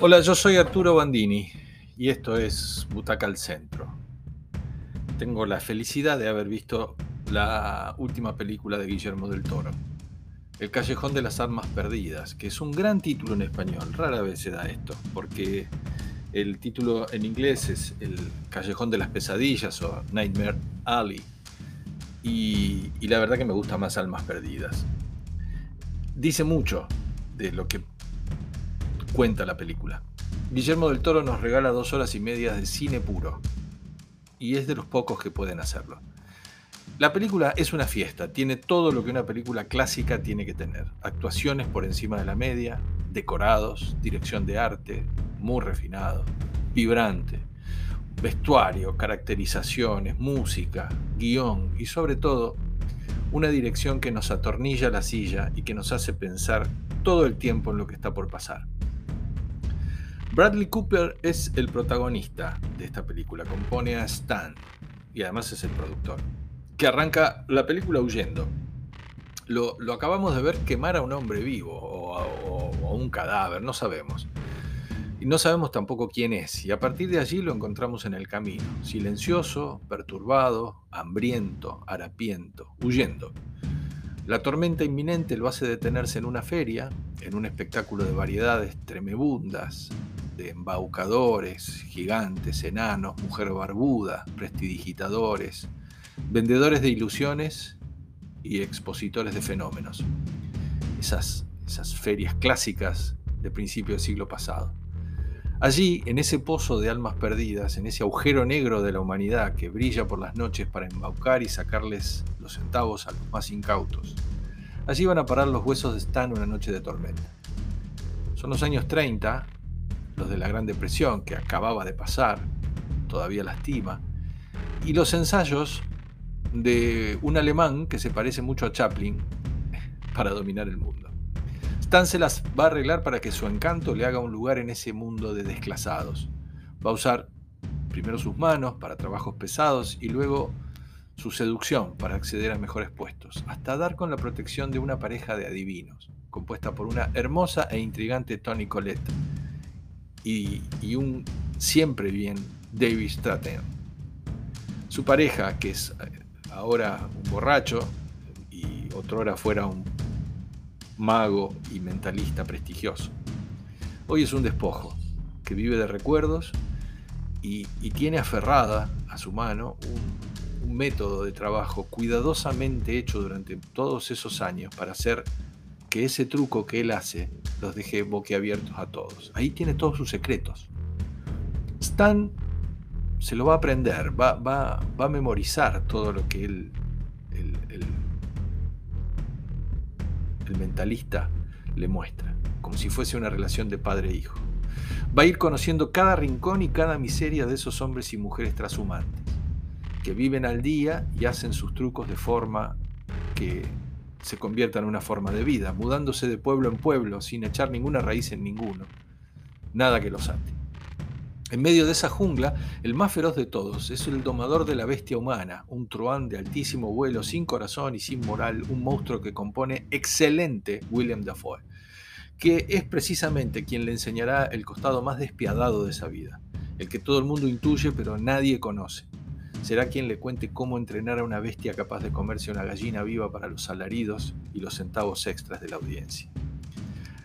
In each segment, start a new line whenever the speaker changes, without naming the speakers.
Hola, yo soy Arturo Bandini y esto es Butaca al Centro. Tengo la felicidad de haber visto la última película de Guillermo del Toro, El Callejón de las Armas Perdidas, que es un gran título en español. Rara vez se da esto, porque el título en inglés es El Callejón de las Pesadillas o Nightmare Alley. Y, y la verdad que me gusta más Almas Perdidas. Dice mucho de lo que cuenta la película. Guillermo del Toro nos regala dos horas y media de cine puro, y es de los pocos que pueden hacerlo. La película es una fiesta, tiene todo lo que una película clásica tiene que tener. Actuaciones por encima de la media, decorados, dirección de arte, muy refinado, vibrante, vestuario, caracterizaciones, música, guion y sobre todo una dirección que nos atornilla la silla y que nos hace pensar todo el tiempo en lo que está por pasar. Bradley Cooper es el protagonista de esta película, compone a Stan y además es el productor, que arranca la película huyendo. Lo, acabamos de ver quemar a un hombre vivo o a, un cadáver, no sabemos. Y no sabemos tampoco quién es, y a partir de allí lo encontramos en el camino, silencioso, perturbado, hambriento, harapiento, huyendo. La tormenta inminente lo hace detenerse en una feria, en un espectáculo de variedades tremebundas, de embaucadores, gigantes, enanos, mujer barbuda, prestidigitadores, vendedores de ilusiones y expositores de fenómenos. Esas, esas ferias clásicas de principio del siglo pasado. Allí, en ese pozo de almas perdidas, en ese agujero negro de la humanidad que brilla por las noches para embaucar y sacarles los centavos a los más incautos, allí van a parar los huesos de Stan una noche de tormenta. Son los años 30 los de la Gran Depresión, que acababa de pasar, todavía lastima, y los ensayos de un alemán que se parece mucho a Chaplin para dominar el mundo. Stan va a arreglar para que su encanto le haga un lugar en ese mundo de desclasados. Va a usar primero sus manos para trabajos pesados y luego su seducción para acceder a mejores puestos, hasta dar con la protección de una pareja de adivinos, compuesta por una hermosa e intrigante Tony Colette, y, un siempre bien David Stratton. Su pareja, que es eh, ahora un borracho y otrora fuera un mago y mentalista prestigioso. Hoy es un despojo que vive de recuerdos y, tiene aferrada a su mano un, un, método de trabajo cuidadosamente hecho durante todos esos años para hacer que ese truco que él hace los deje boquiabiertos a todos. Ahí tiene todos sus secretos. Stan se lo va a aprender, va, va, va a memorizar todo lo que él, el, el, el mentalista le muestra, como si fuese una relación de padre e. Va a ir conociendo cada rincón y cada miseria de esos hombres y mujeres trashumantes, que viven al día y hacen sus trucos de forma que se convierta en una forma de vida, mudándose de pueblo en pueblo sin echar ninguna raíz en ninguno. Nada que los ate. En medio de esa jungla, el más feroz de todos es el domador de la bestia humana, un truán de altísimo vuelo, sin corazón y sin moral, un monstruo que compone excelente William Dafoe, que es precisamente quien le enseñará el costado más despiadado de esa vida, el que todo el mundo intuye pero nadie conoce será quien le cuente cómo entrenar a una bestia capaz de comerse una gallina viva para los alaridos y los centavos extras de la audiencia.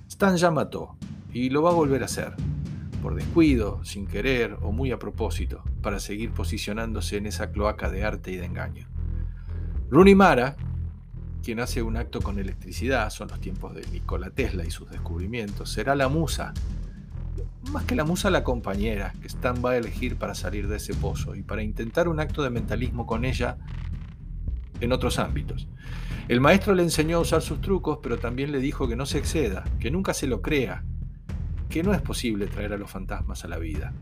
Stan ya mató, y lo va a volver a hacer, por descuido, sin querer o muy a propósito, para seguir posicionándose en esa cloaca de arte y de engaño. Rooney Mara, quien hace un acto con electricidad, son los tiempos de Nikola Tesla y sus descubrimientos, será la musa más que la musa, la compañera que Stan va a elegir para salir de ese pozo y para intentar un acto de mentalismo con ella en otros ámbitos. El maestro le enseñó a usar sus trucos, pero también le dijo que no se exceda, que nunca se lo crea, que no es posible traer a los fantasmas a la vida.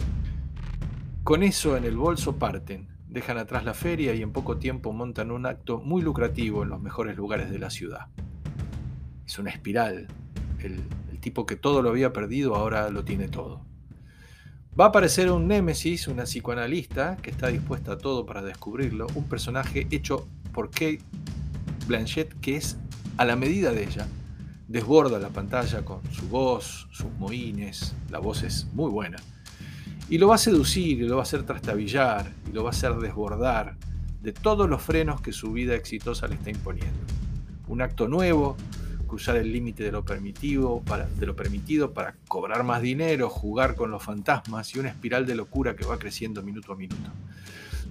Con eso en el bolso parten, dejan atrás la feria y en poco tiempo montan un acto muy lucrativo en los mejores lugares de la ciudad. Es una espiral. El, tipo que todo lo había perdido ahora lo tiene todo. Va a aparecer un némesis, una psicoanalista que está dispuesta a todo para descubrirlo, un personaje hecho por Kate Blanchett que es a la medida de ella, desborda la pantalla con su voz, sus mohines, la voz es muy buena. Y lo va a seducir, y lo va a hacer trastabillar, y lo va a hacer desbordar de todos los frenos que su vida exitosa le está imponiendo. Un acto nuevo, cruzar el límite de, lo permitido para, de lo permitido para cobrar más dinero, jugar con los fantasmas y una espiral de locura que va creciendo minuto a minuto.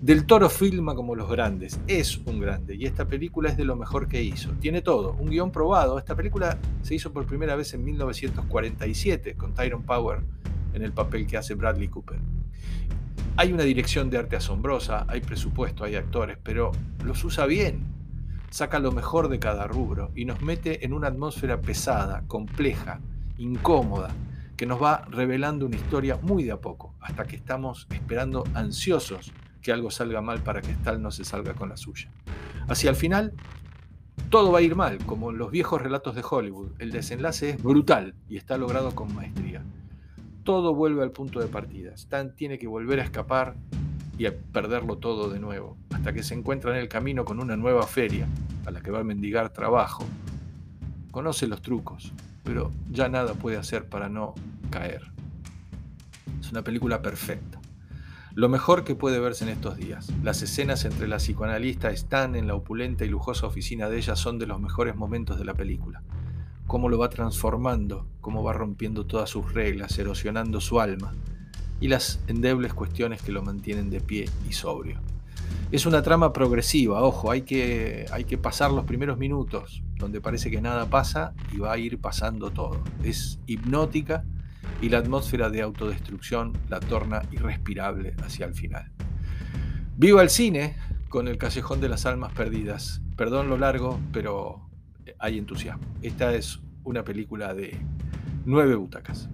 Del Toro filma como los grandes, es un grande y esta película es de lo mejor que hizo. Tiene todo, un guion probado. Esta película se hizo por primera vez en 1947 con Tyrone Power en el papel que hace Bradley Cooper. Hay una dirección de arte asombrosa, hay presupuesto, hay actores, pero los usa bien. Saca lo mejor de cada rubro y nos mete en una atmósfera pesada, compleja, incómoda, que nos va revelando una historia muy de a poco, hasta que estamos esperando ansiosos que algo salga mal para que tal no se salga con la suya. Hacia el final, todo va a ir mal, como en los viejos relatos de Hollywood. El desenlace es brutal y está logrado con maestría. Todo vuelve al punto de partida. Stan tiene que volver a escapar y a perderlo todo de nuevo, hasta que se encuentra en el camino con una nueva feria a la que va a mendigar trabajo. Conoce los trucos, pero ya nada puede hacer para no caer. Es una película perfecta. Lo mejor que puede verse en estos días. Las escenas entre la psicoanalista Stan en la opulenta y lujosa oficina de ella son de los mejores momentos de la película. Cómo lo va transformando, cómo va rompiendo todas sus reglas, erosionando su alma, y las endebles cuestiones que lo mantienen de pie y sobrio. Es una trama progresiva, ojo, hay que, hay que pasar los primeros minutos, donde parece que nada pasa y va a ir pasando todo. Es hipnótica y la atmósfera de autodestrucción la torna irrespirable hacia el final. Viva el cine con el Callejón de las Almas Perdidas. Perdón lo largo, pero hay entusiasmo. Esta es una película de nueve butacas.